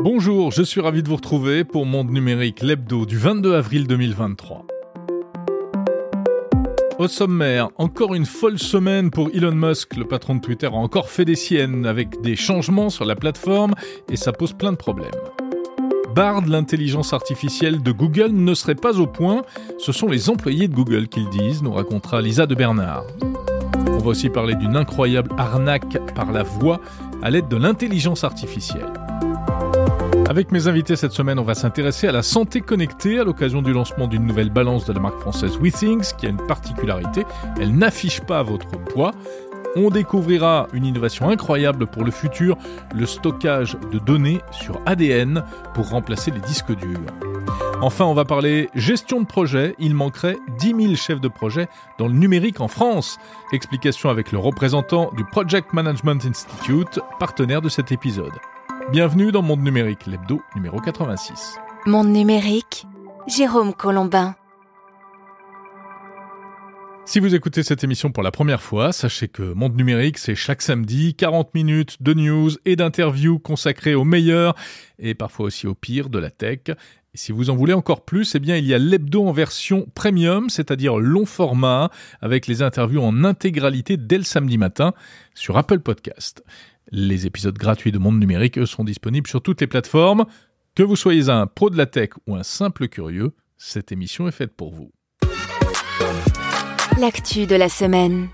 Bonjour, je suis ravi de vous retrouver pour Monde Numérique, l'hebdo du 22 avril 2023. Au sommaire, encore une folle semaine pour Elon Musk. Le patron de Twitter a encore fait des siennes avec des changements sur la plateforme et ça pose plein de problèmes. Bard, l'intelligence artificielle de Google, ne serait pas au point. Ce sont les employés de Google qui le disent, nous racontera Lisa de Bernard. On va aussi parler d'une incroyable arnaque par la voix à l'aide de l'intelligence artificielle. Avec mes invités cette semaine, on va s'intéresser à la santé connectée à l'occasion du lancement d'une nouvelle balance de la marque française WeThings qui a une particularité, elle n'affiche pas votre poids. On découvrira une innovation incroyable pour le futur, le stockage de données sur ADN pour remplacer les disques durs. Enfin, on va parler gestion de projet. Il manquerait 10 000 chefs de projet dans le numérique en France. Explication avec le représentant du Project Management Institute, partenaire de cet épisode. Bienvenue dans Monde Numérique, l'hebdo numéro 86. Monde Numérique, Jérôme Colombin. Si vous écoutez cette émission pour la première fois, sachez que Monde Numérique, c'est chaque samedi 40 minutes de news et d'interviews consacrées au meilleur et parfois aussi au pire de la tech. Et si vous en voulez encore plus, eh bien, il y a l'hebdo en version premium, c'est-à-dire long format, avec les interviews en intégralité dès le samedi matin sur Apple Podcast. Les épisodes gratuits de Monde Numérique, eux, sont disponibles sur toutes les plateformes. Que vous soyez un pro de la tech ou un simple curieux, cette émission est faite pour vous. L'actu de la semaine.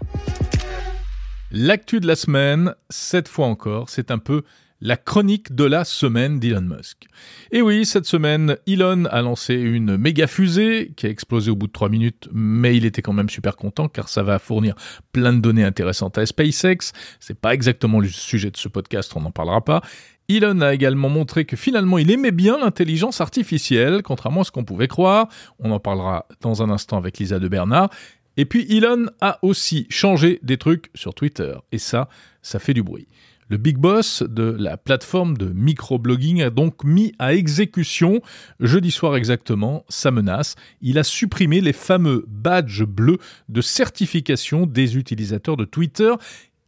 L'actu de la semaine, cette fois encore, c'est un peu la chronique de la semaine d'Elon Musk. Et oui, cette semaine, Elon a lancé une méga fusée qui a explosé au bout de 3 minutes, mais il était quand même super content car ça va fournir plein de données intéressantes à SpaceX. C'est pas exactement le sujet de ce podcast, on n'en parlera pas. Elon a également montré que finalement il aimait bien l'intelligence artificielle, contrairement à ce qu'on pouvait croire. On en parlera dans un instant avec Lisa de Bernard. Et puis Elon a aussi changé des trucs sur Twitter. Et ça, ça fait du bruit. Le big boss de la plateforme de microblogging a donc mis à exécution, jeudi soir exactement, sa menace. Il a supprimé les fameux badges bleus de certification des utilisateurs de Twitter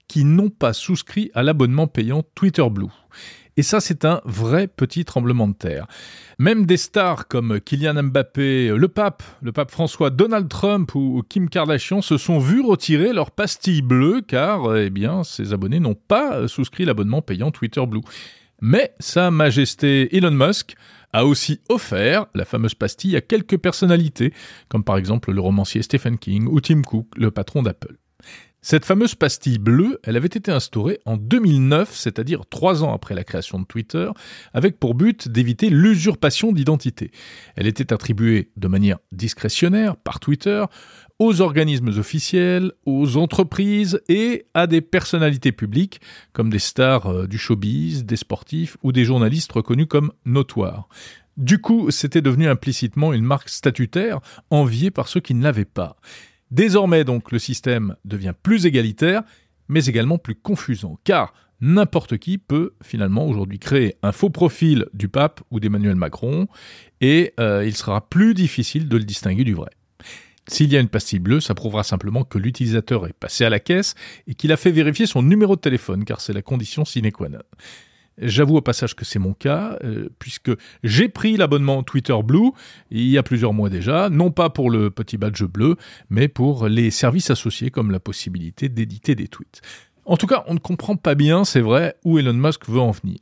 qui n'ont pas souscrit à l'abonnement payant Twitter Blue. Et ça, c'est un vrai petit tremblement de terre. Même des stars comme Kylian Mbappé, le pape, le pape François, Donald Trump ou Kim Kardashian se sont vus retirer leur pastille bleue car, eh bien, ces abonnés n'ont pas souscrit l'abonnement payant Twitter Blue. Mais Sa Majesté Elon Musk a aussi offert la fameuse pastille à quelques personnalités, comme par exemple le romancier Stephen King ou Tim Cook, le patron d'Apple. Cette fameuse pastille bleue, elle avait été instaurée en 2009, c'est-à-dire trois ans après la création de Twitter, avec pour but d'éviter l'usurpation d'identité. Elle était attribuée de manière discrétionnaire par Twitter aux organismes officiels, aux entreprises et à des personnalités publiques comme des stars euh, du showbiz, des sportifs ou des journalistes reconnus comme notoires. Du coup, c'était devenu implicitement une marque statutaire enviée par ceux qui ne l'avaient pas. Désormais donc le système devient plus égalitaire, mais également plus confusant, car n'importe qui peut finalement aujourd'hui créer un faux profil du pape ou d'Emmanuel Macron, et euh, il sera plus difficile de le distinguer du vrai. S'il y a une pastille bleue, ça prouvera simplement que l'utilisateur est passé à la caisse et qu'il a fait vérifier son numéro de téléphone, car c'est la condition sine qua non. J'avoue au passage que c'est mon cas, euh, puisque j'ai pris l'abonnement Twitter Blue il y a plusieurs mois déjà, non pas pour le petit badge bleu, mais pour les services associés comme la possibilité d'éditer des tweets. En tout cas, on ne comprend pas bien, c'est vrai, où Elon Musk veut en venir.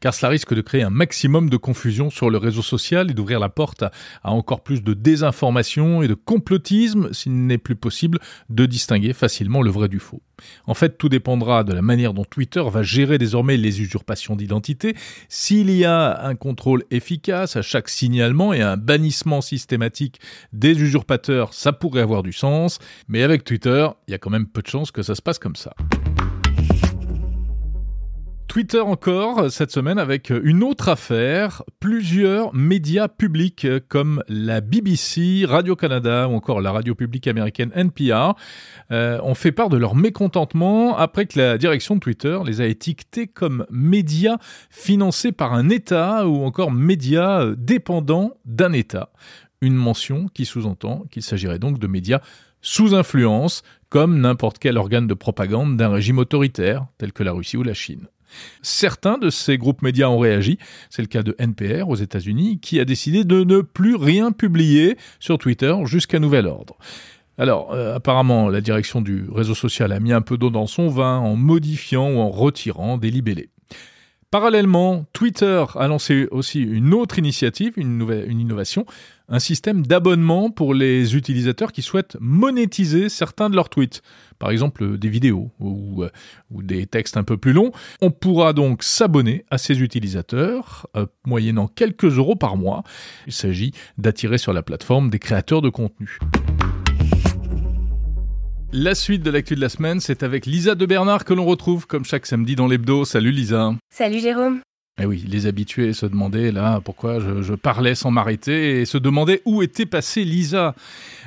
Car cela risque de créer un maximum de confusion sur le réseau social et d'ouvrir la porte à, encore plus de désinformation et de complotisme s'il n'est plus possible de distinguer facilement le vrai du faux. En fait, tout dépendra de la manière dont Twitter va gérer désormais les usurpations d'identité. S'il y a un contrôle efficace à chaque signalement et un bannissement systématique des usurpateurs, ça pourrait avoir du sens. Mais avec Twitter, il y a quand même peu de chances que ça se passe comme ça. Twitter encore cette semaine avec une autre affaire. Plusieurs médias publics comme la BBC, Radio-Canada ou encore la radio publique américaine NPR euh, ont fait part de leur mécontentement après que la direction de Twitter les a étiquetés comme médias financés par un État ou encore médias dépendants d'un État. Une mention qui sous-entend qu'il s'agirait donc de médias sous influence, comme n'importe quel organe de propagande d'un régime autoritaire, tel que la Russie ou la Chine. Certains de ces groupes médias ont réagi. C'est le cas de NPR aux États-Unis qui a décidé de ne plus rien publier sur Twitter jusqu'à nouvel ordre. Alors, euh, apparemment, la direction du réseau social a mis un peu d'eau dans son vin en modifiant ou en retirant des libellés. Parallèlement, Twitter a lancé aussi une autre initiative, une, nouvelle, une innovation, un système d'abonnement pour les utilisateurs qui souhaitent monétiser certains de leurs tweets. Par exemple, des vidéos ou, euh, des textes un peu plus longs. On pourra donc s'abonner à ces utilisateurs, euh, moyennant quelques euros par mois. Il s'agit d'attirer sur la plateforme des créateurs de contenu. La suite de l'actu de la semaine, c'est avec Lisa de Bernard que l'on retrouve comme chaque samedi dans l'hebdo. Salut Lisa. Salut Jérôme. Eh oui, les habitués se demandaient là pourquoi je, parlais sans m'arrêter et se demandaient où était passée Lisa.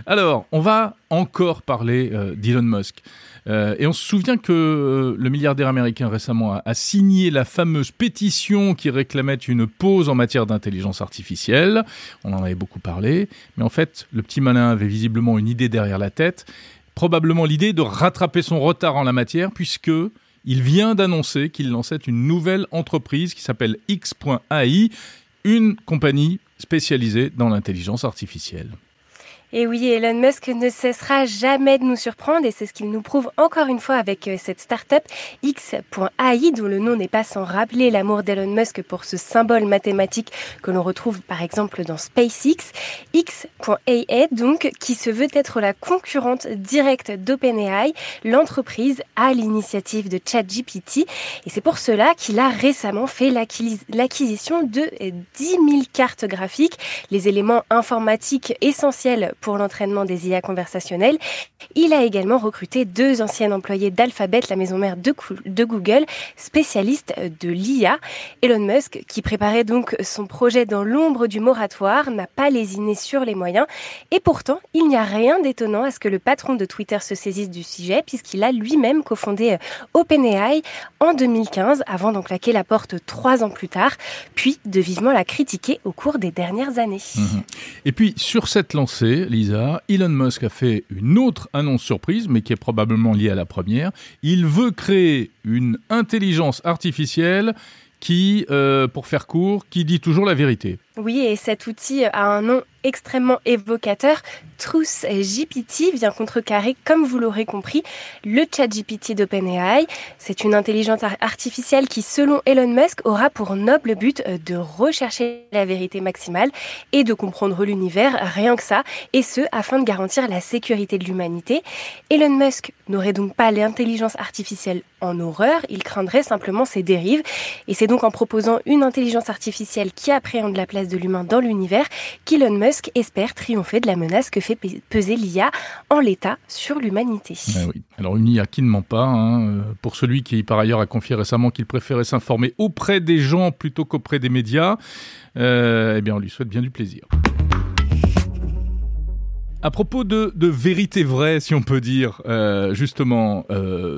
Alors, on va encore parler euh, d'Elon Musk. Euh, et on se souvient que euh, le milliardaire américain récemment a, a, signé la fameuse pétition qui réclamait une pause en matière d'intelligence artificielle. On en avait beaucoup parlé. Mais en fait, le petit malin avait visiblement une idée derrière la tête probablement l'idée de rattraper son retard en la matière puisque il vient d'annoncer qu'il lançait une nouvelle entreprise qui s'appelle X.ai, une compagnie spécialisée dans l'intelligence artificielle. Et oui, Elon Musk ne cessera jamais de nous surprendre et c'est ce qu'il nous prouve encore une fois avec euh, cette start-up X.ai dont le nom n'est pas sans rappeler l'amour d'Elon Musk pour ce symbole mathématique que l'on retrouve par exemple dans SpaceX. X.ai donc qui se veut être la concurrente directe d'OpenAI, l'entreprise à l'initiative de ChatGPT et c'est pour cela qu'il a récemment fait l'acquisition de 10 000 cartes graphiques, les éléments informatiques essentiels pour l'entraînement des IA conversationnelles. Il a également recruté deux anciennes employées d'Alphabet, la maison mère de, Google, spécialistes de l'IA. Elon Musk, qui préparait donc son projet dans l'ombre du moratoire, n'a pas lésiné sur les moyens. Et pourtant, il n'y a rien d'étonnant à ce que le patron de Twitter se saisisse du sujet, puisqu'il a lui-même cofondé euh, OpenAI en 2015, avant d'en claquer la porte trois ans plus tard, puis de vivement la critiquer au cours des dernières années. Mhm. Et puis, sur cette lancée, Lisa, Elon Musk a fait une autre annonce surprise, mais qui est probablement liée à la première. Il veut créer une intelligence artificielle qui, euh, pour faire court, qui dit toujours la vérité. Oui, et cet outil a un nom extrêmement évocateur. Truth GPT vient contrecarrer, comme vous l'aurez compris, le chat GPT d'OpenAI. C'est une intelligence artificielle qui, selon Elon Musk, aura pour noble but euh, de rechercher la vérité maximale et de comprendre l'univers, rien que ça, et ce, afin de garantir la sécurité de l'humanité. Elon Musk n'aurait donc pas l'intelligence artificielle en horreur, il craindrait simplement ses dérives. Et c'est donc en proposant une intelligence artificielle qui appréhende la place de l'humain dans l'univers qu'Elon Musk espère triompher de la menace que fait peser l'IA en l'état sur l'humanité. Ah Alors une IA qui ne ment pas, hein, euh, pour celui qui par ailleurs a confié récemment qu'il préférait s'informer auprès des gens plutôt qu'auprès des médias, euh, eh bien on lui souhaite bien du plaisir. À propos de, vérité vraie, si on peut dire, euh, justement,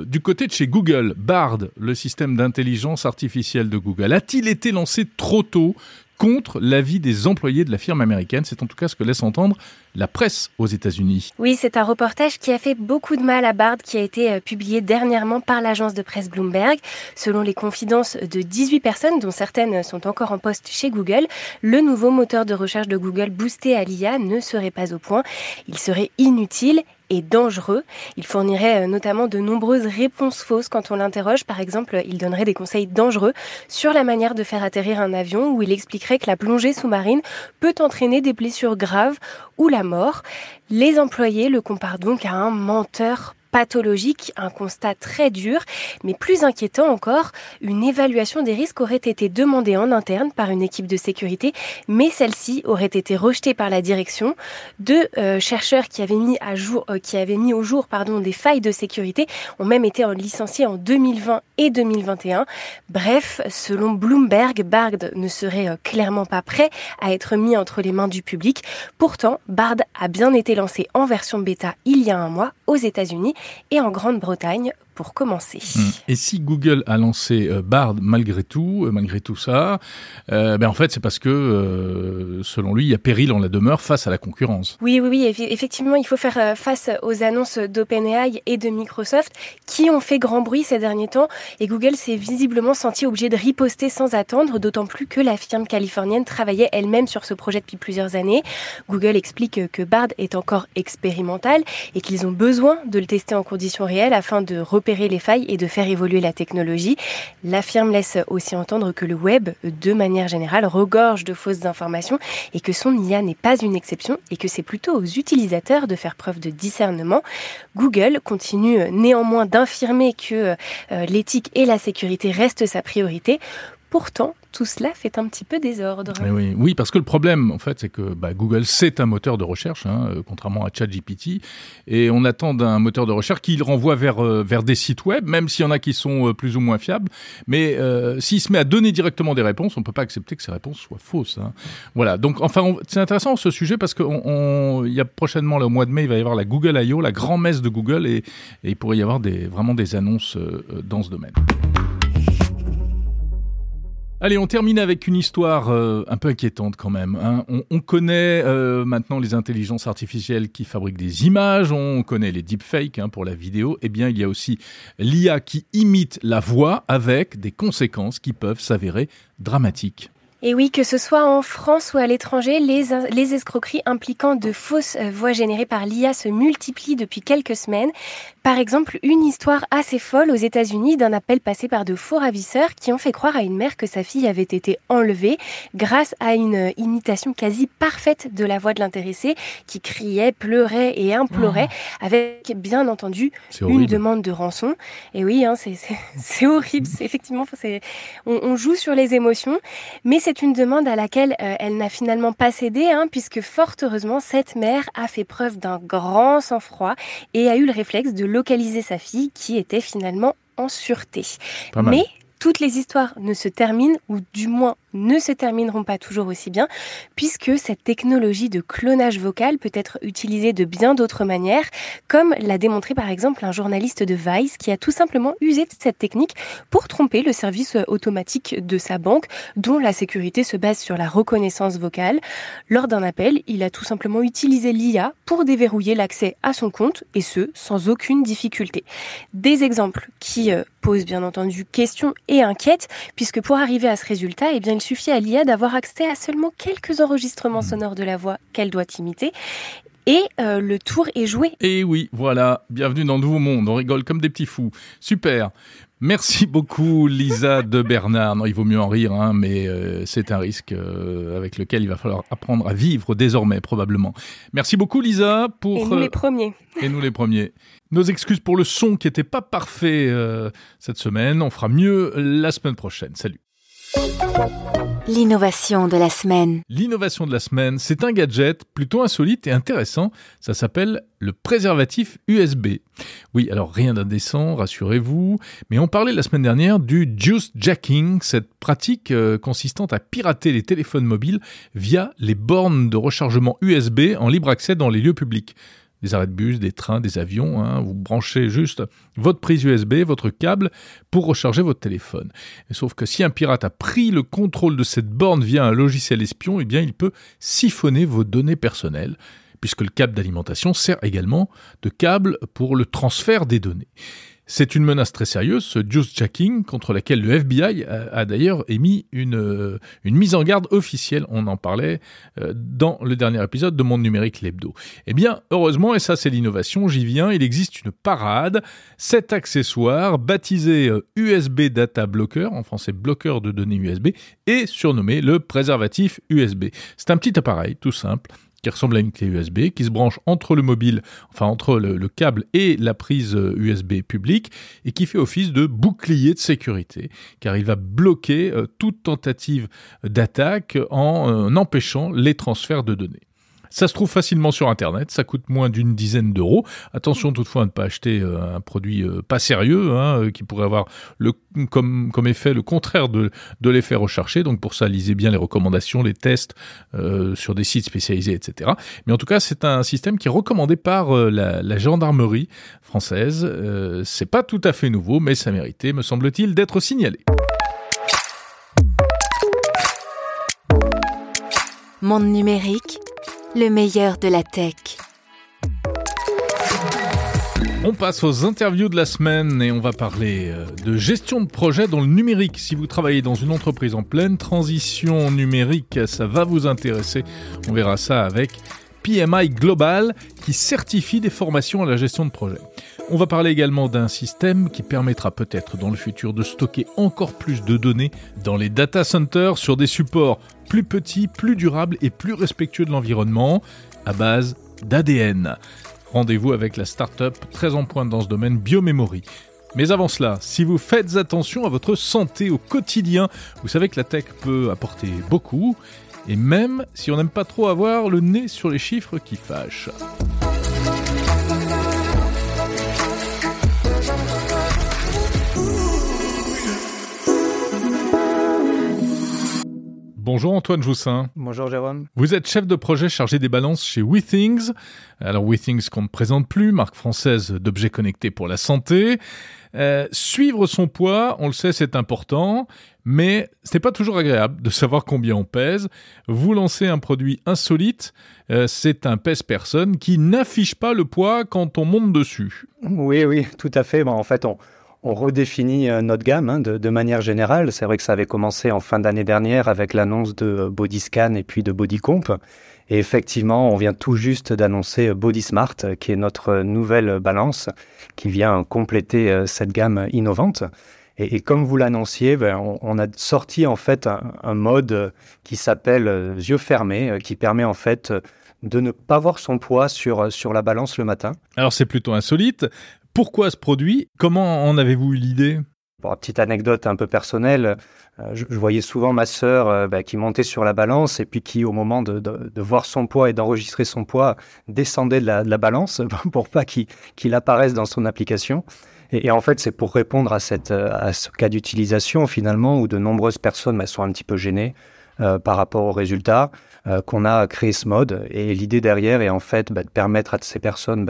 du côté de chez Google, Bard, le système d'intelligence artificielle de Google, a-t-il été lancé trop tôt contre l'avis des employés de la firme américaine. C'est en tout cas ce que laisse entendre la presse aux États-Unis. Oui, c'est un reportage qui a fait beaucoup de mal à Bard, qui a été euh, publié dernièrement par l'agence de presse Bloomberg. Selon les confidences de 18 personnes, dont certaines sont encore en poste chez Google, le nouveau moteur de recherche de Google boosté à l'IA ne serait pas au point. Il serait inutile et dangereux. Il fournirait euh, notamment de nombreuses réponses fausses quand on l'interroge. Par exemple, il donnerait des conseils dangereux sur la manière de faire atterrir un avion où il expliquerait que la plongée sous-marine peut entraîner des blessures graves ou la mort. Les employés le comparent donc à un menteur pathologique, un constat très dur, mais plus inquiétant encore, une évaluation des risques aurait été demandée en interne par une équipe de sécurité, mais celle-ci aurait été rejetée par la direction. Deux euh, chercheurs qui avaient mis à jour, euh, qui avaient mis au jour, pardon, des failles de sécurité ont même été licenciés en 2020 et 2021. Bref, selon Bloomberg, Bard ne serait euh, clairement pas prêt à être mis entre les mains du public. Pourtant, Bard a bien été lancé en version bêta il y a un mois aux États-Unis et en Grande-Bretagne pour commencer. Mmh. Et si Google a lancé euh, Bard malgré tout, euh, malgré tout ça, euh, ben en fait c'est parce que selon lui il y a péril en la demeure face à la concurrence. Oui, oui, oui, effectivement il faut faire face aux annonces d'OpenAI et de Microsoft qui ont fait grand bruit ces derniers temps et Google s'est visiblement senti obligé de riposter sans attendre, d'autant plus que la firme californienne travaillait elle-même sur ce projet depuis plusieurs années. Google explique que Bard est encore expérimental et qu'ils ont besoin de le tester en conditions réelles afin de repérer les failles et de faire évoluer la technologie. La firme laisse aussi entendre que le web, de manière générale, regorge de fausses informations et que son IA n'est pas une exception et que c'est plutôt aux utilisateurs de faire preuve de discernement. Google continue néanmoins d'infirmer que euh, l'éthique et la sécurité restent sa priorité. Pourtant, tout cela fait un petit peu désordre. oui, oui, parce que le problème, en fait, c'est que bah, Google, c'est un moteur de recherche, hein, euh, contrairement à ChatGPT, et on attend d'un moteur de recherche qu'il renvoie vers, euh, vers des sites web, même s'il y en a qui sont euh, plus ou moins fiables. Mais s'il se met à donner directement des réponses, on ne peut pas accepter que ces réponses soient fausses. Hein. Voilà, donc enfin, c'est intéressant ce sujet parce qu'il y a prochainement, là, au mois de mai, il va y avoir la Google I.O., la grand-messe de Google, et, il pourrait y avoir vraiment des annonces dans ce domaine. Allez, on termine avec une histoire euh, un peu inquiétante quand même. Hein. On, connaît euh, maintenant les intelligences artificielles qui fabriquent des images, on connaît les deepfakes hein, pour la vidéo. Eh bien, il y a aussi l'IA qui imite la voix avec des conséquences qui peuvent s'avérer dramatiques. Et oui, que ce soit en France ou à l'étranger, les, les escroqueries impliquant de fausses euh, voix générées par l'IA se multiplient depuis quelques semaines. Par exemple, une histoire assez folle aux États-Unis d'un appel passé par de faux ravisseurs qui ont fait croire à une mère que sa fille avait été enlevée grâce à une euh, imitation quasi parfaite de la voix de l'intéressé qui criait, pleurait et implorait ah. avec bien entendu une demande de rançon. Et oui, hein, c'est horrible. Effectivement, on, on joue sur les émotions, mais c'est c'est une demande à laquelle euh, elle n'a finalement pas cédé, hein, puisque fort heureusement, cette mère a fait preuve d'un grand sang-froid et a eu le réflexe de localiser sa fille qui était finalement en sûreté. Mais toutes les histoires ne se terminent, ou du moins ne se termineront pas toujours aussi bien, puisque cette technologie de clonage vocal peut être utilisée de bien d'autres manières, comme l'a démontré par exemple un journaliste de Vice qui a tout simplement usé cette technique pour tromper le service automatique de sa banque, dont la sécurité se base sur la reconnaissance vocale. Lors d'un appel, il a tout simplement utilisé l'IA pour déverrouiller l'accès à son compte, et ce, sans aucune difficulté. Des exemples qui posent bien entendu questions et inquiètent, puisque pour arriver à ce résultat, eh bien, il suffit à l'IA d'avoir accès à seulement quelques enregistrements sonores de la voix qu'elle doit imiter. Et euh, le tour est joué. Et oui, voilà, bienvenue dans Nouveau Monde, on rigole comme des petits fous. Super. Merci beaucoup Lisa de Bernard. Non, il vaut mieux en rire, hein, mais euh, c'est un risque euh, avec lequel il va falloir apprendre à vivre désormais probablement. Merci beaucoup Lisa pour... Et nous les premiers. Et nous les premiers. Nos excuses pour le son qui n'était pas parfait cette semaine. On fera mieux la semaine prochaine. Salut. L'innovation de la semaine. L'innovation de la semaine, c'est un gadget plutôt insolite et intéressant. Ça s'appelle le préservatif USB. Oui, alors rien d'indécent, rassurez-vous, mais on parlait la semaine dernière du juice jacking, cette pratique euh, consistant à pirater les téléphones mobiles via les bornes de rechargement USB en libre accès dans les lieux publics des arrêts de bus, des trains, des avions. Hein. Vous branchez juste votre prise USB, votre câble pour recharger votre téléphone. sauf que si un pirate a pris le contrôle de cette borne via un logiciel espion, eh bien il peut siphonner vos données personnelles puisque le câble d'alimentation sert également de câble pour le transfert des données. C'est une menace très sérieuse, ce juice jacking, contre laquelle le FBI a, d'ailleurs émis une, euh, une mise en garde officielle. On en parlait euh, dans le dernier épisode de Monde Numérique l'Hebdo. Eh bien, heureusement, et ça c'est l'innovation, j'y viens, il existe une parade. Cet accessoire, baptisé USB euh, Data Blocker, en français bloqueur de données USB, est surnommé le préservatif USB. C'est un petit appareil, tout simple, qui ressemble à une clé USB, qui se branche entre le mobile, enfin entre le, câble et la prise USB euh, publique, et qui fait office de bouclier de sécurité, car il va bloquer euh, toute tentative d'attaque en euh, empêchant les transferts de données. Ça se trouve facilement sur Internet, ça coûte moins d'une dizaine d'euros. Attention toutefois à ne pas acheter euh, un produit euh, pas sérieux, hein, euh, qui pourrait avoir le, comme, comme effet le contraire de, de l'effet recherché. Donc pour ça, lisez bien les recommandations, les tests sur des sites spécialisés, etc. Mais en tout cas, c'est un système qui est recommandé par la, gendarmerie française. c'est pas tout à fait nouveau, mais ça méritait, me semble-t-il, d'être signalé. Monde numérique, le meilleur de la tech. On passe aux interviews de la semaine et on va parler euh, de gestion de projet dans le numérique. Si vous travaillez dans une entreprise en pleine transition numérique, ça va vous intéresser. On verra ça avec PMI Global qui certifie des formations à la gestion de projet. On va parler également d'un système qui permettra peut-être dans le futur de stocker encore plus de données dans les data centers sur des supports plus petits, plus durables et plus respectueux de l'environnement à base d'ADN. Rendez-vous avec la start-up très en pointe dans ce domaine Biomemory. Mais avant cela, si vous faites attention à votre santé au quotidien, vous savez que la tech peut apporter beaucoup, et même si on n'aime pas trop avoir le nez sur les chiffres qui fâchent. Bonjour Antoine Joussin. Bonjour Jérôme. Vous êtes chef de projet chargé des balances chez WeThings. Alors WeThings qu'on ne présente plus, marque française d'objets connectés pour la santé. Euh, suivre son poids, on le sait, c'est important, mais ce n'est pas toujours agréable de savoir combien on pèse. Vous lancez un produit insolite, euh, c'est un pèse-personne qui n'affiche pas le poids quand on monte dessus. Oui, oui, tout à fait. Bon, en fait, on, on redéfinit euh, notre gamme hein, de, manière générale. C'est vrai que ça avait commencé en fin d'année dernière avec l'annonce de euh, Bodyscan et puis de Bodycomp. Et effectivement, on vient tout juste d'annoncer euh, Bodysmart, qui est notre nouvelle balance, qui vient compléter cette gamme innovante. Et, comme vous l'annonciez, ben, on, a sorti en fait un, mode qui s'appelle yeux fermés, qui permet en fait de ne pas voir son poids sur, sur la balance le matin. Alors c'est plutôt insolite. Pourquoi ce produit? Comment en avez-vous eu l'idée? Pour une petite anecdote un peu personnelle, euh, je, voyais souvent ma sœur euh, bah, qui montait sur la balance et puis qui, au moment de, voir son poids et d'enregistrer son poids, descendait de la, balance pour pas qu'il apparaisse dans son application. Et, en fait, c'est pour répondre à, cette, à ce cas d'utilisation finalement où de nombreuses personnes bah, sont un petit peu gênées euh, par rapport aux résultats qu'on a créé ce mode. Et l'idée derrière est en fait bah, de permettre à ces personnes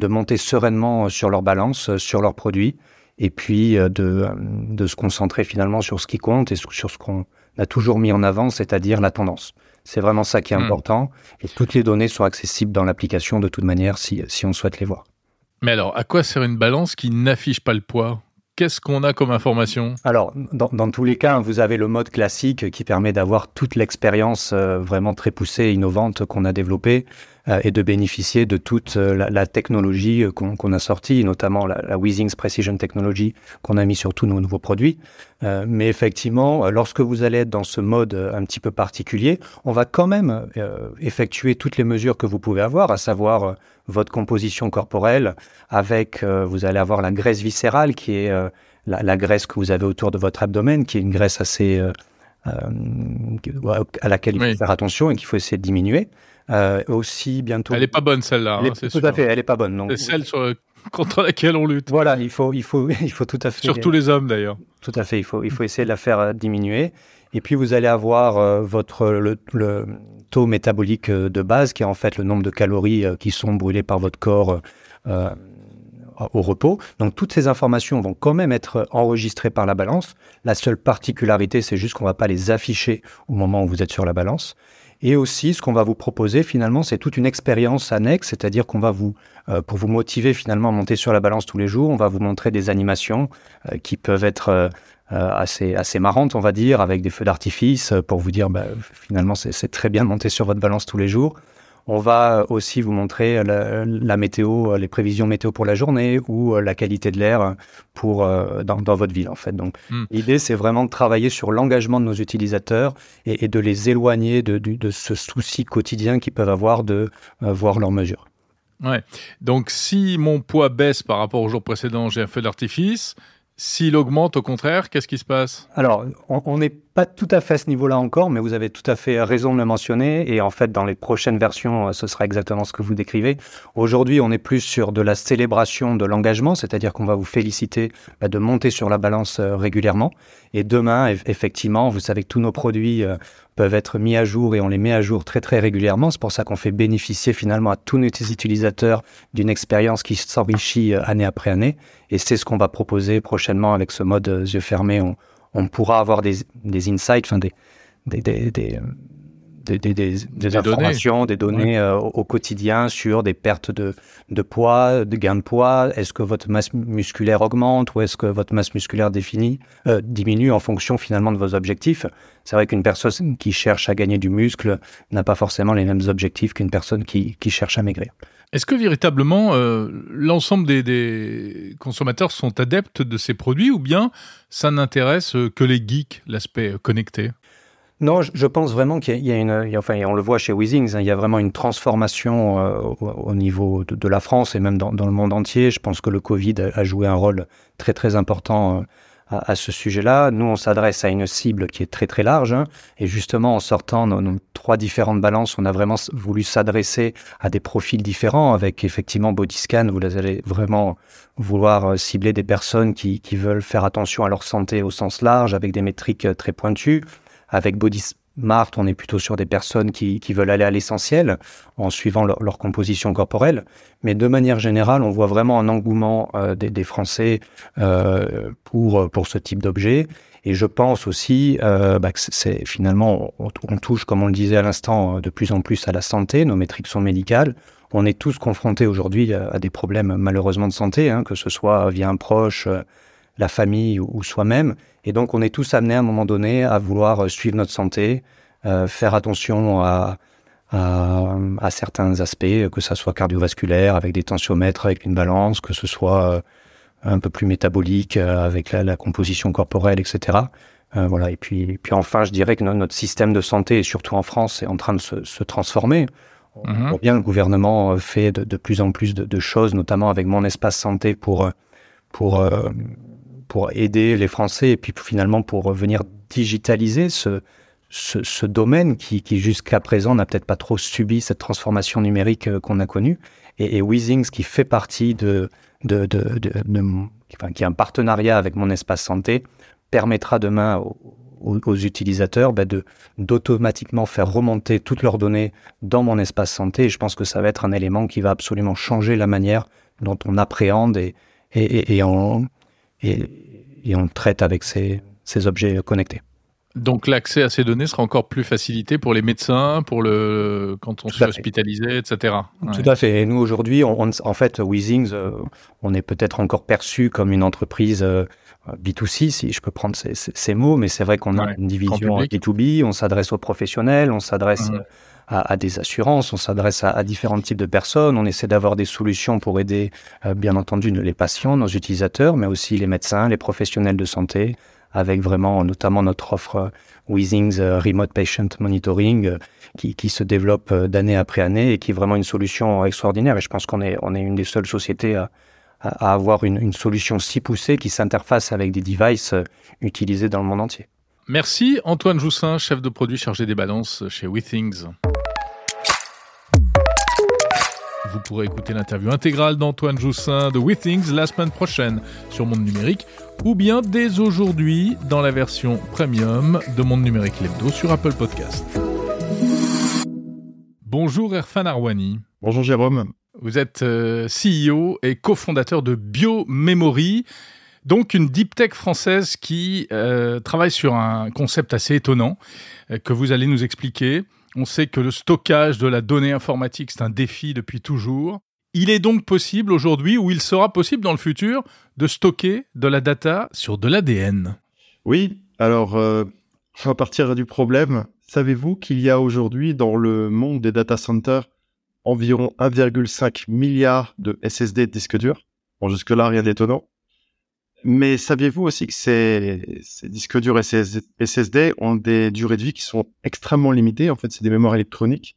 de monter sereinement sur leur balance, sur leurs produits, et puis euh, de, de se concentrer finalement sur ce qui compte et sur ce qu'on a toujours mis en avant, c'est-à-dire la tendance. C'est vraiment ça qui est hmm. important. Et toutes les données sont accessibles dans l'application de toute manière si, si on souhaite les voir. Mais alors, à quoi sert une balance qui n'affiche pas le poids? Qu'est-ce qu'on a comme information? Alors, dans, dans, tous les cas, vous avez le mode classique qui permet d'avoir toute l'expérience euh, vraiment très poussée et innovante qu'on a développée. Euh, et de bénéficier de toute euh, la, technologie euh, qu'on a sortie, notamment la, la Weezings Precision Technology qu'on a mis sur tous nos nouveaux produits. mais effectivement, lorsque vous allez être dans ce mode un petit peu particulier, on va quand même effectuer toutes les mesures que vous pouvez avoir, à savoir votre composition corporelle, avec, vous allez avoir la graisse viscérale qui est la, graisse que vous avez autour de votre abdomen, qui est une graisse assez à laquelle il faut faire attention et qu'il faut essayer de diminuer. Euh, aussi bientôt. Elle est pas bonne celle-là. Hein, tout à fait, elle est pas bonne. C'est celle contre laquelle on lutte. Voilà, il faut, il faut, il faut tout à fait. Surtout les hommes d'ailleurs. Tout à fait, il faut, il faut essayer de la faire euh, diminuer. Et puis vous allez avoir euh, votre le, taux métabolique de base, qui est en fait le nombre de calories qui sont brûlées par votre corps au repos. Donc toutes ces informations vont quand même être enregistrées par la balance. La seule particularité, c'est juste qu'on va pas les afficher au moment où vous êtes sur la balance. Et aussi, ce qu'on va vous proposer finalement, c'est toute une expérience annexe, c'est-à-dire qu'on va vous, euh, pour vous motiver finalement à monter sur la balance tous les jours, on va vous montrer des animations euh, qui peuvent être euh, assez assez marrantes, on va dire, avec des feux d'artifice pour vous dire, bah, finalement, c'est très bien de monter sur votre balance tous les jours. On va aussi vous montrer la, météo, les prévisions météo pour la journée ou euh, la qualité de l'air pour euh, dans, votre ville en fait. Donc hmm. l'idée c'est vraiment de travailler sur l'engagement de nos utilisateurs et, de les éloigner de, ce souci quotidien qu'ils peuvent avoir de euh, voir leurs mesures. Ouais. Donc si mon poids baisse par rapport au jour précédent, j'ai un feu d'artifice. S'il augmente, au contraire, qu'est-ce qui se passe? Alors, on, est pas tout à fait à ce niveau-là encore, mais vous avez tout à fait raison de le mentionner. Et en fait, dans les prochaines versions, euh, ce sera exactement ce que vous décrivez. Aujourd'hui, on est plus sur de la célébration de l'engagement, c'est-à-dire qu'on va vous féliciter bah, de monter sur la balance euh, régulièrement. Et demain, effectivement, vous savez que tous nos produits euh, peuvent être mis à jour et on les met à jour très très régulièrement. C'est pour ça qu'on fait bénéficier finalement à tous nos utilisateurs d'une expérience qui s'enrichit année après année. Et c'est ce qu'on va proposer prochainement avec ce mode yeux fermés. On pourra avoir des, des insights, enfin des, des, des, des, des informations, des données euh, au, quotidien sur des pertes de, de poids, de gains de poids. Est-ce que votre masse musculaire augmente ou est-ce que votre masse musculaire définie, euh, diminue en fonction finalement de vos objectifs? C'est vrai qu'une personne qui cherche à gagner du muscle n'a pas forcément les mêmes objectifs qu'une personne qui, qui cherche à maigrir. Est-ce que véritablement euh, l'ensemble des, consommateurs sont adeptes de ces produits ou bien ça n'intéresse que les geeks, l'aspect connecté? Non, je pense vraiment qu'il y a une, enfin, on le voit chez Weezings, hein, il y a vraiment une transformation euh, au, niveau de, la France et même dans, le monde entier. Je pense que le Covid a joué un rôle très très important euh, à, ce sujet-là. Nous, on s'adresse à une cible qui est très très large. Hein. et justement, en sortant nos, trois différentes balances, on a vraiment voulu s'adresser à des profils différents. Avec effectivement Bodyscan, vous allez vraiment vouloir euh, cibler des personnes qui, qui veulent faire attention à leur santé au sens large, avec des métriques euh, très pointues. Avec Body Mart, on est plutôt sur des personnes qui, veulent aller à l'essentiel en suivant leur, composition corporelle. Mais de manière générale, on voit vraiment un engouement euh, des, Français euh, pour, ce type d'objet. Et je pense aussi euh, bah, que finalement, on, on, touche, comme on le disait à l'instant, de plus en plus à la santé. Nos métriques sont médicales. On est tous confrontés aujourd'hui à, des problèmes malheureusement de santé, hein, que ce soit via un proche, la famille ou soi-même. Et donc, on est tous amenés à un moment donné à vouloir euh, suivre notre santé, euh, faire attention à, à, à, certains aspects, que ça soit cardiovasculaire, avec des tensiomètres, avec une balance, que ce soit euh, un peu plus métabolique, euh, avec la, la, composition corporelle, etc. Euh, voilà. Et puis, puis enfin, je dirais que notre système de santé, et surtout en France, est en train de se, se transformer. Mm-hmm. bien le gouvernement fait de, de plus en plus de, de, choses, notamment avec mon espace santé pour pour pour aider les Français et puis finalement pour venir digitaliser ce, ce, domaine qui, qui jusqu'à présent n'a peut-être pas trop subi cette transformation numérique euh, qu'on a connue. Et, et Weezings, qui fait partie de, de, de, de enfin, qui a un partenariat avec mon espace santé, permettra demain aux, utilisateurs bah d'automatiquement faire remonter toutes leurs données dans mon espace santé. Et je pense que ça va être un élément qui va absolument changer la manière dont on appréhende et, et, en, et, on traite avec ces, ces objets connectés. Donc l'accès à ces données sera encore plus facilité pour les médecins, pour le quand on se fait hospitaliser, etc. Tout à fait. Et nous aujourd'hui, en fait, Weezings, euh, on est peut-être encore perçu comme une entreprise euh, B2C, si je peux prendre ces, ces, mots, mais c'est vrai qu'on a une division B2B, on s'adresse aux professionnels, on s'adresse mmh à, des assurances, on s'adresse à, différents types de personnes, on essaie d'avoir des solutions pour aider, euh, bien entendu, les patients, nos utilisateurs, mais aussi les médecins, les professionnels de santé, avec vraiment notamment notre offre euh, Weezings euh, Remote Patient Monitoring qui, se développe d'année après année et qui est vraiment une solution extraordinaire. Et je pense qu'on est, une des seules sociétés à, à avoir une, une, solution si poussée qui s'interface avec des devices utilisés dans le monde entier. Merci Antoine Joussin, chef de produit chargé des balances chez WeThings. Vous pourrez écouter l'interview intégrale d'Antoine Joussin de WeThings la semaine prochaine sur Monde Numérique ou bien dès aujourd'hui dans la version premium de Monde Numérique Lebdo sur Apple Podcast. Bonjour Erfan Arwani. Bonjour Jérôme. Vous êtes euh, CEO et cofondateur de BioMemory, donc une deep tech française qui euh, travaille sur un concept assez étonnant euh, que vous allez nous expliquer. On sait que le stockage de la donnée informatique, c'est un défi depuis toujours. Il est donc possible aujourd'hui, ou il sera possible dans le futur, de stocker de la data sur de l'ADN. Oui, alors euh, va partir du problème. Savez-vous qu'il y a aujourd'hui dans le monde des data centers environ 1,5 milliard de SSD disques durs? Bon, jusque-là, rien d'étonnant. Mais saviez-vous aussi que ces, ces disques durs SSD ont des durées de vie qui sont extrêmement limitées En fait, c'est des mémoires électroniques.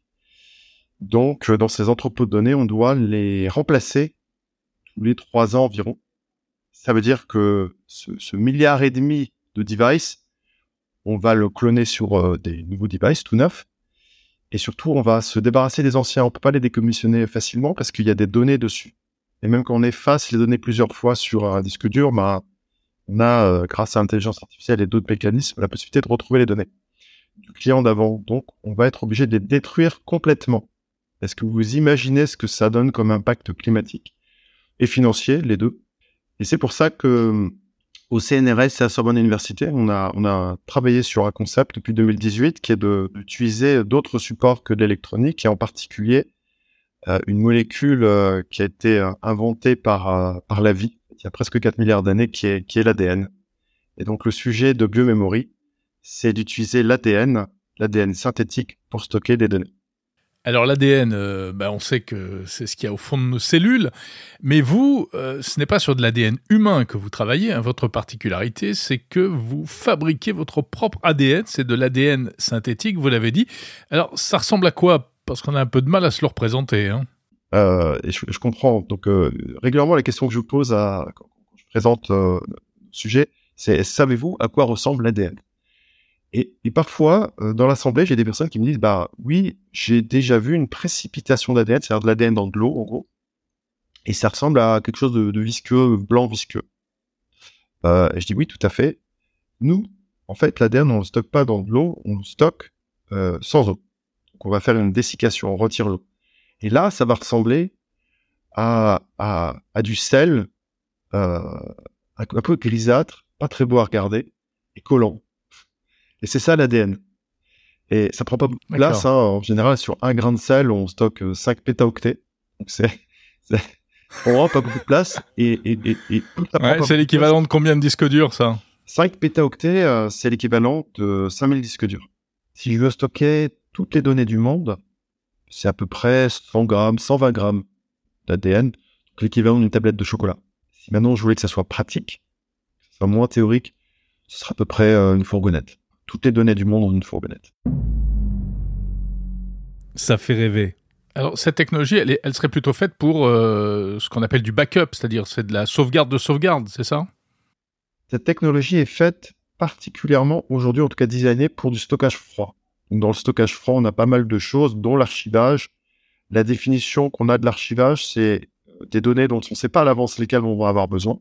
Donc, euh, dans ces entrepôts de données, on doit les remplacer tous les trois ans environ. Ça veut dire que ce, milliard et demi de devices, on va le cloner sur des nouveaux devices tout neufs. Et surtout, on va se débarrasser des anciens. On peut pas les décommissionner facilement parce qu'il y a des données dessus. Et même quand on efface les données plusieurs fois sur un disque dur, bah, on a, euh, grâce à l'intelligence artificielle et d'autres mécanismes, la possibilité de retrouver les données du client d'avant. Donc, on va être obligé de les détruire complètement. Est-ce que vous imaginez ce que ça donne comme impact climatique et financier, les deux? Et c'est pour ça que au CNRS et à Sorbonne Université, on a, on a travaillé sur un concept depuis 2018 qui est d'utiliser d'autres supports que l'électronique et en particulier une molécule euh, qui a été euh, inventée par, par la vie il y a presque 4 milliards d'années qui est, qui est l'ADN. Et donc le sujet de biomémorie, c'est d'utiliser l'ADN, l'ADN synthétique pour stocker des données. Alors l'ADN, euh, bah, on sait que c'est ce qu'il y a au fond de nos cellules, mais vous, euh, ce n'est pas sur de l'ADN humain que vous travaillez. Hein. Votre particularité, c'est que vous fabriquez votre propre ADN, c'est de l'ADN synthétique, vous l'avez dit. Alors ça ressemble à quoi Parce qu'on a un peu de mal à se le représenter. Hein. Euh, et je, comprends. Donc régulièrement, la question que je vous pose à, quand je présente le sujet, c'est savez-vous à quoi ressemble l'ADN et, parfois, euh, dans l'assemblée, j'ai des personnes qui me disent, bah oui, j'ai déjà vu une précipitation d'ADN, c'est-à-dire de l'ADN dans de l'eau, en gros, et ça ressemble à quelque chose de, de visqueux, blanc visqueux. Euh, je dis oui, tout à fait. Nous, en fait, l'ADN, on ne le stocke pas dans de l'eau, on le stocke euh, sans eau. On va faire une dessiccation, on retire l'eau. Et là, ça va ressembler à, à, à du sel, euh, un peu grisâtre, pas très beau à regarder, et collant. Et c'est ça l'ADN. Et ça prend pas beaucoup de place. Hein. En général, sur un grain de sel, on stocke 5 euh, pétaoctets. Donc c'est, on prend pas beaucoup de place. Et, et, et, c'est l'équivalent de combien de disques durs, ça? 5 pétaoctets, euh, c'est l'équivalent de 5000 disques durs. Si je veux stocker toutes les données du monde, c'est à peu près 100 grammes, 120 grammes d'ADN, l'équivalent d'une tablette de chocolat. Si maintenant je voulais que ça soit pratique, que ça soit moins théorique, ce sera à peu près euh, une fourgonnette toutes les données du monde dans une fourgonnette. Ça fait rêver. Alors cette technologie, elle, elle serait plutôt faite pour euh, ce qu'on appelle du backup, c'est-à-dire c'est de la sauvegarde de sauvegarde, c'est ça? Cette technologie est faite particulièrement aujourd'hui, en tout cas designée pour du stockage froid. Donc dans le stockage froid, on a pas mal de choses, dont l'archivage. La définition qu'on a de l'archivage, c'est des données dont on ne sait pas à l'avance lesquelles on va avoir besoin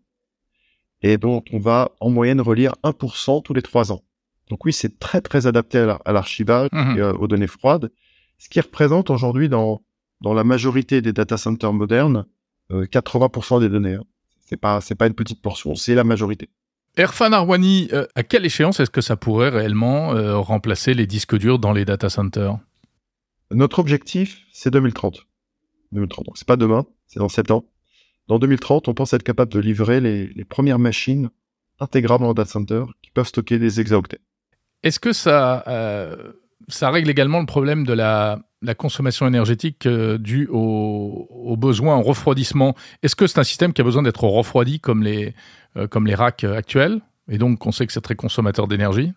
et dont on va en moyenne relire 1% tous les 3 ans. Donc oui, c'est très très adapté à l'archivage mhm. et euh, aux données froides, ce qui représente aujourd'hui dans dans la majorité des data centers modernes 80% euh, des données. Hein. C'est pas c'est pas une petite portion, c'est la majorité. Erfan Arwani, euh, à quelle échéance est-ce que ça pourrait réellement remplacer les disques durs dans les data centers? Notre objectif, c'est 2030. 2030. Donc c'est pas demain, c'est dans 7 ans. Dans 2030, on pense être capable de livrer les, les premières machines intégrables dans le data center qui peuvent stocker des exaoctets. Est-ce que ça, euh, ça règle également le problème de la, la consommation énergétique euh, due aux, aux, besoins en refroidissement? Est-ce que c'est un système qui a besoin d'être refroidi comme les, euh, comme les racks actuels Et donc, on sait que c'est très consommateur d'énergie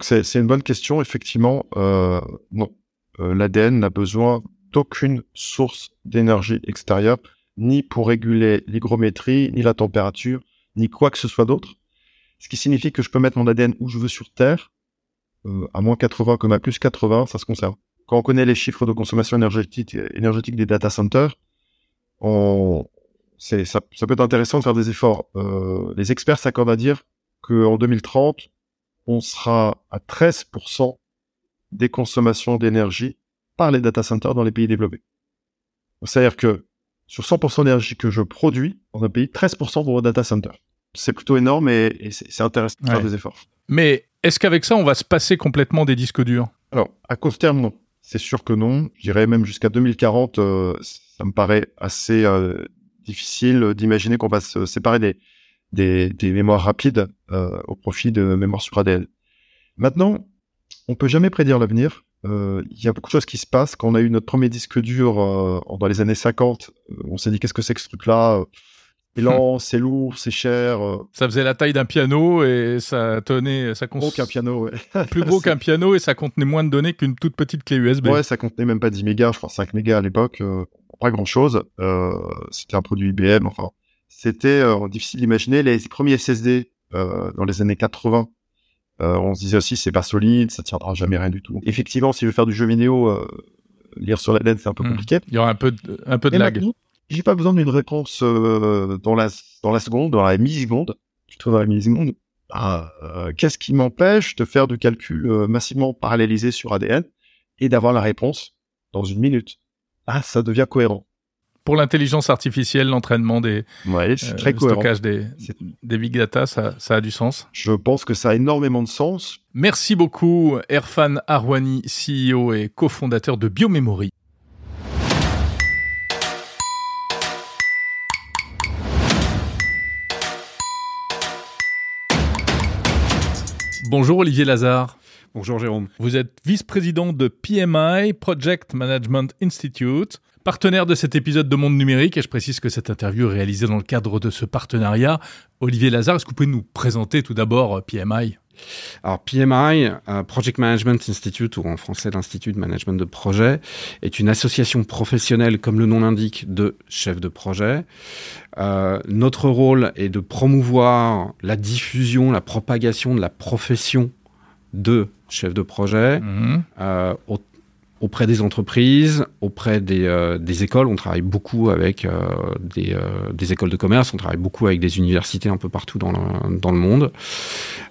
C'est une bonne question. Effectivement, euh, non. L'ADN n'a besoin d'aucune source d'énergie extérieure, ni pour réguler l'hygrométrie, ni la température, ni quoi que ce soit d'autre. Ce qui signifie que je peux mettre mon ADN où je veux sur Terre, euh, à moins 80 comme à plus 80, ça se conserve. Quand on connaît les chiffres de consommation énergétique des data centers, on, c'est, ça, ça, peut être intéressant de faire des efforts. Euh, les experts s'accordent à dire qu'en 2030, on sera à 13% des consommations d'énergie par les data centers dans les pays développés. C'est-à-dire que sur 100% d'énergie que je produis dans un pays, 13% vont au data center. C'est plutôt énorme et, c'est intéressant de faire des efforts. Mais est-ce qu'avec ça, on va se passer complètement des disques durs? Alors, à court terme, non. C'est sûr que non. Je dirais même jusqu'à 2040, euh, ça me paraît assez euh, difficile d'imaginer qu'on va se séparer des, des, des mémoires rapides euh, au profit de mémoires sur ADN. Maintenant, on peut jamais prédire l'avenir. Il y a beaucoup de choses qui se passent. Quand on a eu notre premier disque dur dans les années 50, on s'est dit qu'est-ce que c'est que ce truc-là? C'est lent, c'est lourd, c'est cher. Euh. Ça faisait la taille d'un piano et ça tenait, ça gros qu'un piano, ouais. plus gros qu'un piano et ça contenait moins de données qu'une toute petite clé USB. Ouais, ça contenait même pas 10 mégas, je crois 5 mégas à l'époque, euh, pas grand chose. Euh, c'était un produit IBM, enfin. C'était difficile d'imaginer. Les premiers SSD dans les années 80 Euh, on se disait aussi c'est pas solide, ça tiendra jamais rien du tout. Effectivement, si je veux faire du jeu vidéo, euh, lire sur la laine c'est un peu Hmm. compliqué. Il y aura un peu de, un peu de Mais lag. j'ai pas besoin d'une réponse euh, dans la dans la seconde, dans la milliseconde, plutôt dans la milliseconde. Ah, euh, Qu'est-ce qui m'empêche de faire du calcul euh, massivement parallélisé sur ADN et d'avoir la réponse dans une minute? Ah, ça devient cohérent. Pour l'intelligence artificielle, l'entraînement des Ouais, c'est euh, très le stockage des, big data, ça, ça a du sens. Je pense que ça a énormément de sens. Merci beaucoup, Erfan Arwani, CEO et cofondateur de Biomemory. Bonjour Olivier Lazare. Bonjour Jérôme. Vous êtes vice-président de PMI, Project Management Institute, partenaire de cet épisode de Monde Numérique, et je précise que cette interview est réalisée dans le cadre de ce partenariat. Olivier Lazare, est-ce que vous pouvez nous présenter tout d'abord euh, PMI Alors PMI, euh, Project Management Institute, ou en français l'Institut de Management de Projet, est une association professionnelle, comme le nom l'indique, de chefs de projet. Euh, notre rôle est de promouvoir la diffusion, la propagation de la profession de chef de projet Mhm. euh, au- auprès des entreprises, auprès des, euh, des écoles. On travaille beaucoup avec euh, des, des écoles de commerce, on travaille beaucoup avec des universités un peu partout dans le, dans le monde.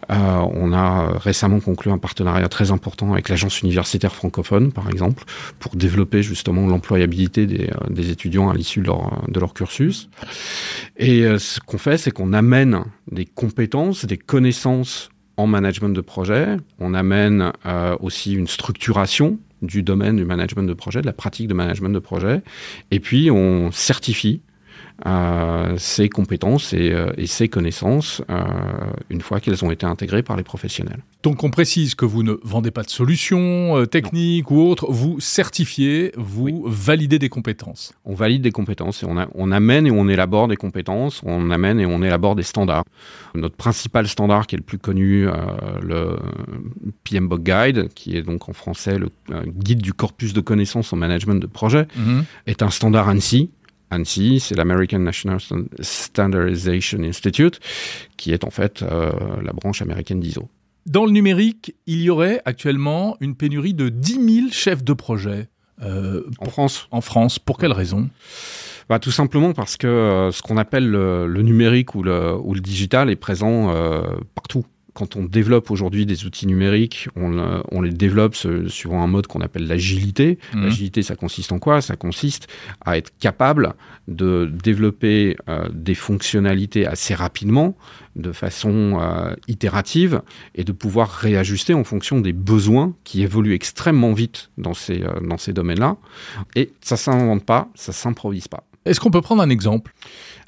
On a récemment conclu un partenariat très important avec l'agence universitaire francophone, par exemple, pour développer justement l'employabilité des, des étudiants à l'issue de leur, de leur cursus. Et ce qu'on fait, c'est qu'on amène des compétences, des connaissances en management de projet. On amène euh, aussi une structuration du domaine du management de projet, de la pratique de management de projet. Et puis, on certifie euh, ces compétences et, euh, et ces connaissances euh, une fois qu'elles ont été intégrées par les professionnels. Donc on précise que vous ne vendez pas de solutions techniques ou autres, vous certifiez, vous validez des compétences. On valide des compétences et on, a- on amène et on élabore des compétences, on amène et on élabore des standards. Notre principal standard qui est le plus connu, euh, le PMBOK Guide, qui est donc en français le euh, guide du corpus de connaissances en management de projet, Mhm. est un standard ANSI. ANSI, c'est l'American National Stan- Standardization Institute, qui est en fait euh, la branche américaine d'ISO. Dans le numérique, il y aurait actuellement une pénurie de 10 000 chefs de projet euh, En pour- France, en France. Pour quelle raison? Bah, tout simplement parce que euh, ce qu'on appelle le, le numérique ou le, ou le digital est présent partout. Quand on développe aujourd'hui des outils numériques, on, on les développe suivant un mode qu'on appelle l'agilité. Mhm. L'agilité, ça consiste en quoi? Ça consiste à être capable de développer euh, des fonctionnalités assez rapidement, de façon euh, itérative, et de pouvoir réajuster en fonction des besoins qui évoluent extrêmement vite dans ces, euh, dans ces domaines-là. Et ça s'invente pas, ça s'improvise pas. Est-ce qu'on peut prendre un exemple?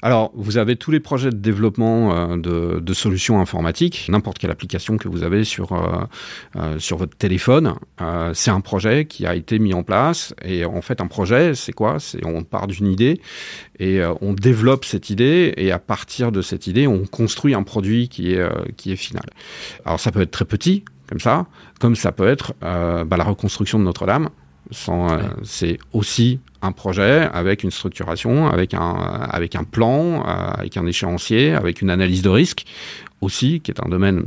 Alors, vous avez tous les projets de développement euh, de, solutions informatiques, n'importe quelle application que vous avez sur, euh, euh, sur votre téléphone, c'est un projet qui a été mis en place. Et en fait, un projet, c'est quoi? C'est on part d'une idée et on développe cette idée et à partir de cette idée, on construit un produit qui est, qui est final. Alors, ça peut être très petit, comme ça, comme ça peut être bah, la reconstruction de Notre-Dame. Euh, Ouais. C'est aussi un projet avec une structuration, avec un, avec un plan, euh, avec un échéancier, avec une analyse de risque aussi, qui est un domaine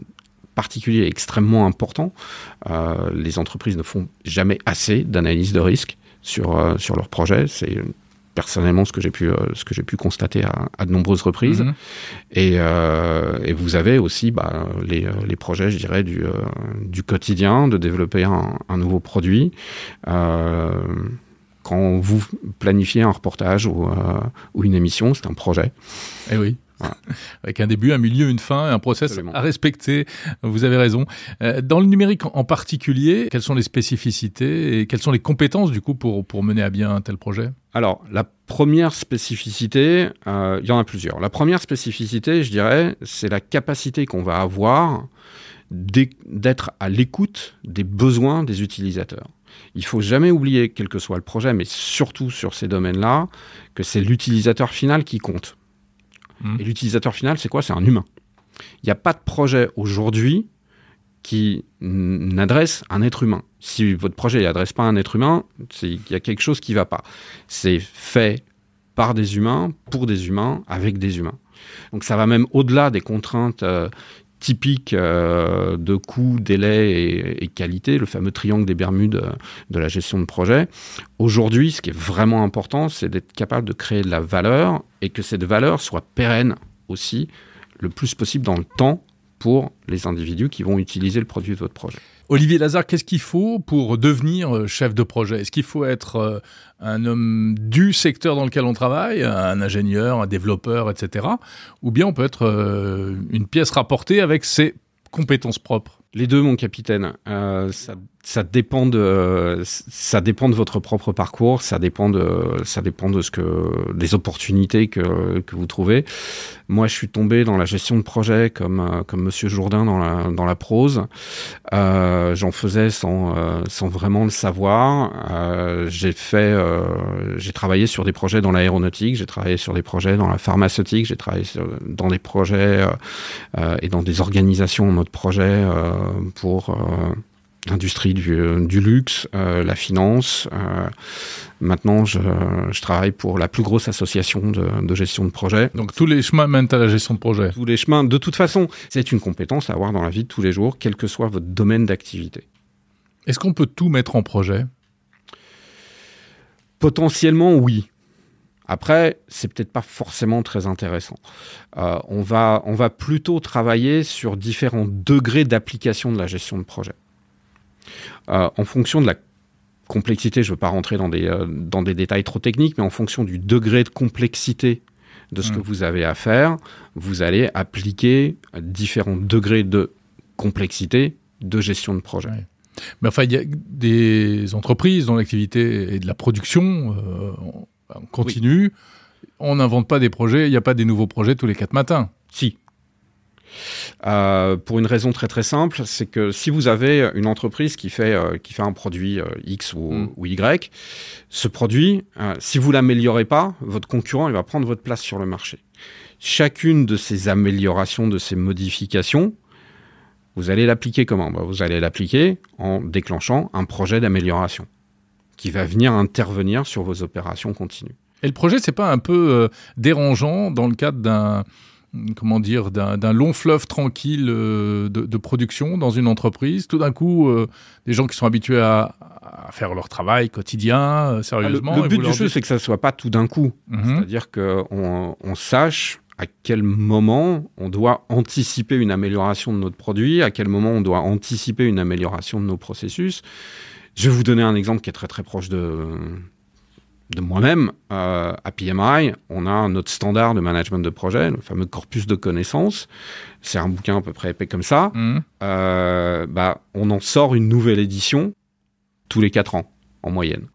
particulier et extrêmement important. Euh, les entreprises ne font jamais assez d'analyse de risque sur, euh, sur leurs projets. C'est euh, personnellement ce que j'ai pu, euh, ce que j'ai pu constater à, à de nombreuses reprises. Mhm. Et, euh, et vous avez aussi bah, les, euh, les projets, je dirais, du, du quotidien, de développer un, un nouveau produit. Euh, quand vous planifiez un reportage ou, euh, ou une émission, c'est un projet. Eh oui. Voilà. Avec un début, un milieu, une fin, un process Absolument. à respecter. Vous avez raison. Euh, Dans le numérique en- particulier, quelles sont les spécificités et quelles sont les compétences du coup pour, pour mener à bien un tel projet? Alors, la première spécificité, euh, il y en a plusieurs. La première spécificité, je dirais, c'est la capacité qu'on va avoir d'être à l'écoute des besoins des utilisateurs. Il faut jamais oublier, quel que soit le projet, mais surtout sur ces domaines-là, que c'est l'utilisateur final qui compte. Mhm. Et l'utilisateur final, c'est quoi? C'est un humain. Il n'y a pas de projet aujourd'hui qui n'adresse un être humain. Si votre projet n'adresse pas un être humain, qu'il y a quelque chose qui ne va pas. C'est fait par des humains, pour des humains, avec des humains. Donc ça va même au-delà des contraintes euh, typique euh, de coût, délai et, et, qualité, le fameux triangle des Bermudes euh, de la gestion de projet. Aujourd'hui, ce qui est vraiment important, c'est d'être capable de créer de la valeur et que cette valeur soit pérenne aussi le plus possible dans le temps pour les individus qui vont utiliser le produit de votre projet. Olivier Lazare, qu'est-ce qu'il faut pour devenir euh, chef de projet? Est-ce qu'il faut être euh, un homme du secteur dans lequel on travaille, un ingénieur, un développeur, etc. Ou bien on peut être euh, une pièce rapportée avec ses compétences propres? Les deux, mon capitaine. Euh, ça, dépend de ça dépend de votre propre parcours, ça dépend de ça dépend de ce que des opportunités que, que vous trouvez. Moi, je suis tombé dans la gestion de projet comme euh, comme Monsieur Jourdain dans la dans la prose. Euh, J'en faisais sans sans vraiment le savoir. J'ai fait j'ai travaillé sur des projets dans l'aéronautique, j'ai travaillé sur des projets dans la pharmaceutique, j'ai travaillé dans des projets et dans des organisations en mode projet pour l'industrie du, du, luxe, euh, la finance. Euh, maintenant, je, je, travaille pour la plus grosse association de, de, gestion de projet. Donc tous les chemins mènent à la gestion de projet. Tous les chemins. De toute façon, c'est une compétence à avoir dans la vie de tous les jours, quel que soit votre domaine d'activité. Est-ce qu'on peut tout mettre en projet? Potentiellement, oui. Après, c'est peut-être pas forcément très intéressant. Euh, on, va, on va plutôt travailler sur différents degrés d'application de la gestion de projet. Euh, en fonction de la complexité, je ne veux pas rentrer dans des, euh, dans des détails trop techniques, mais en fonction du degré de complexité de ce mmh. que vous avez à faire, vous allez appliquer différents degrés de complexité de gestion de projet. Ouais. Mais enfin, il y a des entreprises dont l'activité est de la production euh, continue. Oui. On n'invente pas des projets, il n'y a pas des nouveaux projets tous les quatre matins. Si, euh, pour une raison très très simple, c'est que si vous avez une entreprise qui fait, euh, qui fait un produit euh, X ou, mm. ou, Y, ce produit, si vous l'améliorez pas, votre concurrent il va prendre votre place sur le marché. Chacune de ces améliorations, de ces modifications, vous allez l'appliquer comment? Bah, Vous allez l'appliquer en déclenchant un projet d'amélioration qui va venir intervenir sur vos opérations continues. Et le projet, c'est pas un peu euh, dérangeant dans le cadre d'un comment dire, d'un long fleuve tranquille euh, de, de, production dans une entreprise? Tout d'un coup, euh, des gens qui sont habitués à, à faire leur travail quotidien, sérieusement. Le, le but du jeu, c'est que ça ne soit pas tout d'un coup. Mm -hmm. C'est-à-dire qu'on on sache à quel moment on doit anticiper une amélioration de notre produit, à quel moment on doit anticiper une amélioration de nos processus. Je vais vous donner un exemple qui est très très proche de, de moi-même, euh, à PMI, on a notre standard de management de projet, le fameux corpus de connaissances. C'est un bouquin à peu près épais comme ça. Mmh. Euh, bah, on en sort une nouvelle édition tous les quatre ans, en moyenne.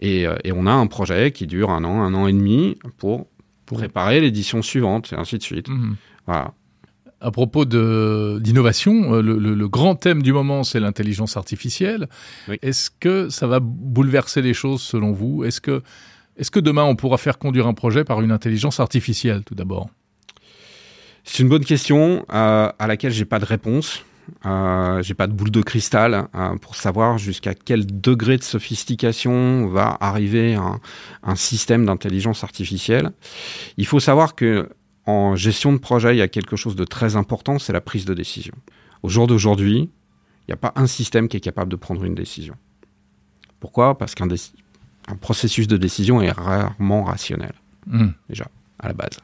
Et, euh, et, on a un projet qui dure un an, un an et demi pour, pour préparer l'édition suivante, et ainsi de suite. Mmh. Voilà à propos d'innovation, euh, le, le, le, grand thème du moment, c'est l'intelligence artificielle. Oui. Est-ce que ça va bouleverser les choses selon vous? Est-ce que, est que demain, on pourra faire conduire un projet par une intelligence artificielle, tout d'abord? C'est une bonne question euh, à laquelle j'ai pas de réponse. Euh, j'ai pas de boule de cristal euh, pour savoir jusqu'à quel degré de sophistication va arriver un, un système d'intelligence artificielle. Il faut savoir que en gestion de projet, il y a quelque chose de très important, c'est la prise de décision. Au jour d'aujourd'hui, il n'y a pas un système qui est capable de prendre une décision. Pourquoi? Parce qu'un un processus de décision est rarement rationnel, mmh. déjà, à la base.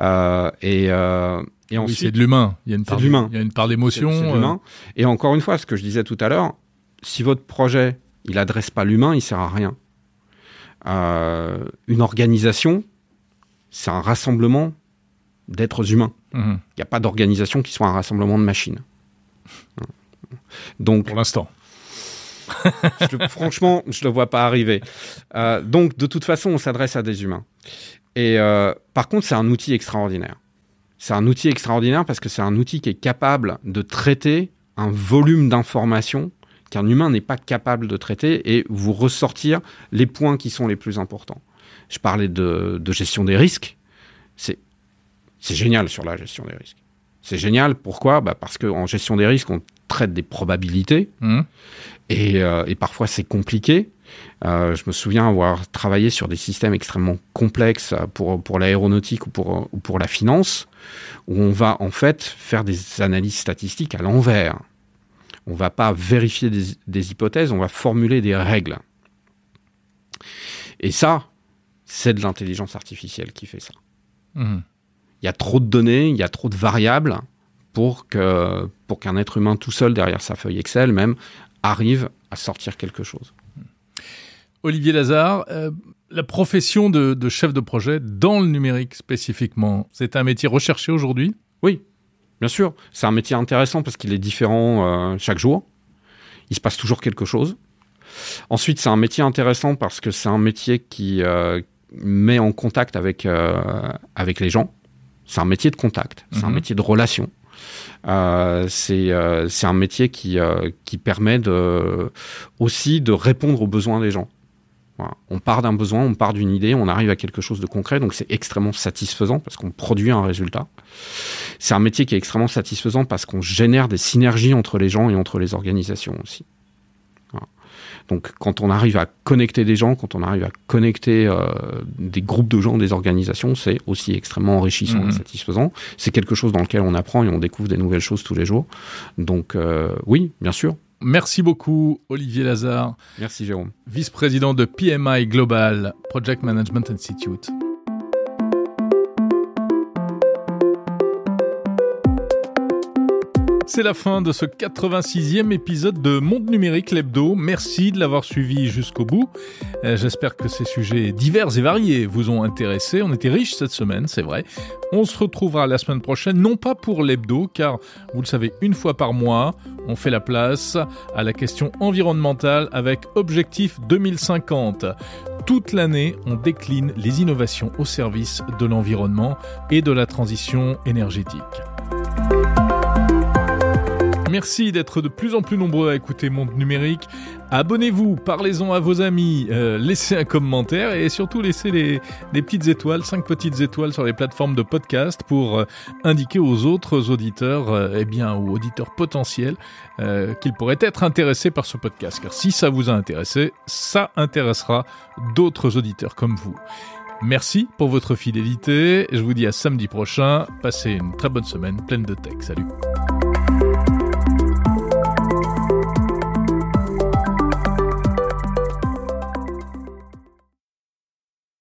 Euh, et, euh, et oui, c'est de l'humain. Il y a une part, de l'humain. Il y a une part d'émotion. Euh... Et encore une fois, ce que je disais tout à l'heure, si votre projet, il adresse pas l'humain, il sert à rien. Une organisation, c'est un rassemblement d'êtres humains. Il mmh. n'y a pas d'organisation qui soit un rassemblement de machines. Donc, Pour l'instant. je, franchement, je ne le vois pas arriver. Euh, donc, de toute façon, on s'adresse à des humains. Et euh, par contre, c'est un outil extraordinaire. C'est un outil extraordinaire parce que c'est un outil qui est capable de traiter un volume d'informations qu'un humain n'est pas capable de traiter et vous ressortir les points qui sont les plus importants. Je parlais de, de gestion des risques. C'est c'est génial sur la gestion des risques. C'est génial, pourquoi? Bah Parce qu'en gestion des risques, on traite des probabilités. Et, euh, et parfois, c'est compliqué. Euh, je me souviens avoir travaillé sur des systèmes extrêmement complexes pour, pour l'aéronautique ou pour, ou pour la finance, où on va en fait faire des analyses statistiques à l'envers. On va pas vérifier des, des hypothèses, on va formuler des règles. Et ça, c'est de l'intelligence artificielle qui fait ça. Hum. Il y a trop de données, il y a trop de variables pour que pour qu'un être humain tout seul derrière sa feuille Excel même arrive à sortir quelque chose. Olivier Lazare, euh, la profession de, de chef de projet dans le numérique spécifiquement, c'est un métier recherché aujourd'hui? Oui, bien sûr. C'est un métier intéressant parce qu'il est différent euh, chaque jour. Il se passe toujours quelque chose. Ensuite, c'est un métier intéressant parce que c'est un métier qui euh, met en contact avec, avec les gens. C'est un métier de contact, c'est un Mhm. métier de relation. Euh, c'est euh, c'est un métier qui, euh, qui permet de, aussi de répondre aux besoins des gens. Voilà. On part d'un besoin, on part d'une idée, on arrive à quelque chose de concret, donc c'est extrêmement satisfaisant parce qu'on produit un résultat. C'est un métier qui est extrêmement satisfaisant parce qu'on génère des synergies entre les gens et entre les organisations aussi. Donc quand on arrive à connecter des gens, quand on arrive à connecter euh, des groupes de gens, des organisations, c'est aussi extrêmement enrichissant Mhm. et satisfaisant. C'est quelque chose dans lequel on apprend et on découvre des nouvelles choses tous les jours. Donc euh, oui, bien sûr. Merci beaucoup, Olivier Lazare, Merci Jérôme. vice-président de PMI Global, Project Management Institute. C'est la fin de ce 86e épisode de Monde Numérique l'Hebdo. Merci de l'avoir suivi jusqu'au bout. Euh, J'espère que ces sujets divers et variés vous ont intéressé. On était riche cette semaine, c'est vrai. On se retrouvera la semaine prochaine, non pas pour l'Hebdo, car vous le savez, une fois par mois, on fait la place à la question environnementale avec Objectif 2050. Toute l'année, on décline les innovations au service de l'environnement et de la transition énergétique. Merci d'être de plus en plus nombreux à écouter Monde Numérique. Abonnez-vous, parlez-en à vos amis, euh, laissez un commentaire et surtout laissez les, petites étoiles, cinq petites étoiles sur les plateformes de podcast pour euh, indiquer aux autres auditeurs, euh, eh bien, ou auditeurs potentiels, qu'ils pourraient être intéressés par ce podcast. Car si ça vous a intéressé, ça intéressera d'autres auditeurs comme vous. Merci pour votre fidélité. Je vous dis à samedi prochain. Passez une très bonne semaine pleine de tech. Salut.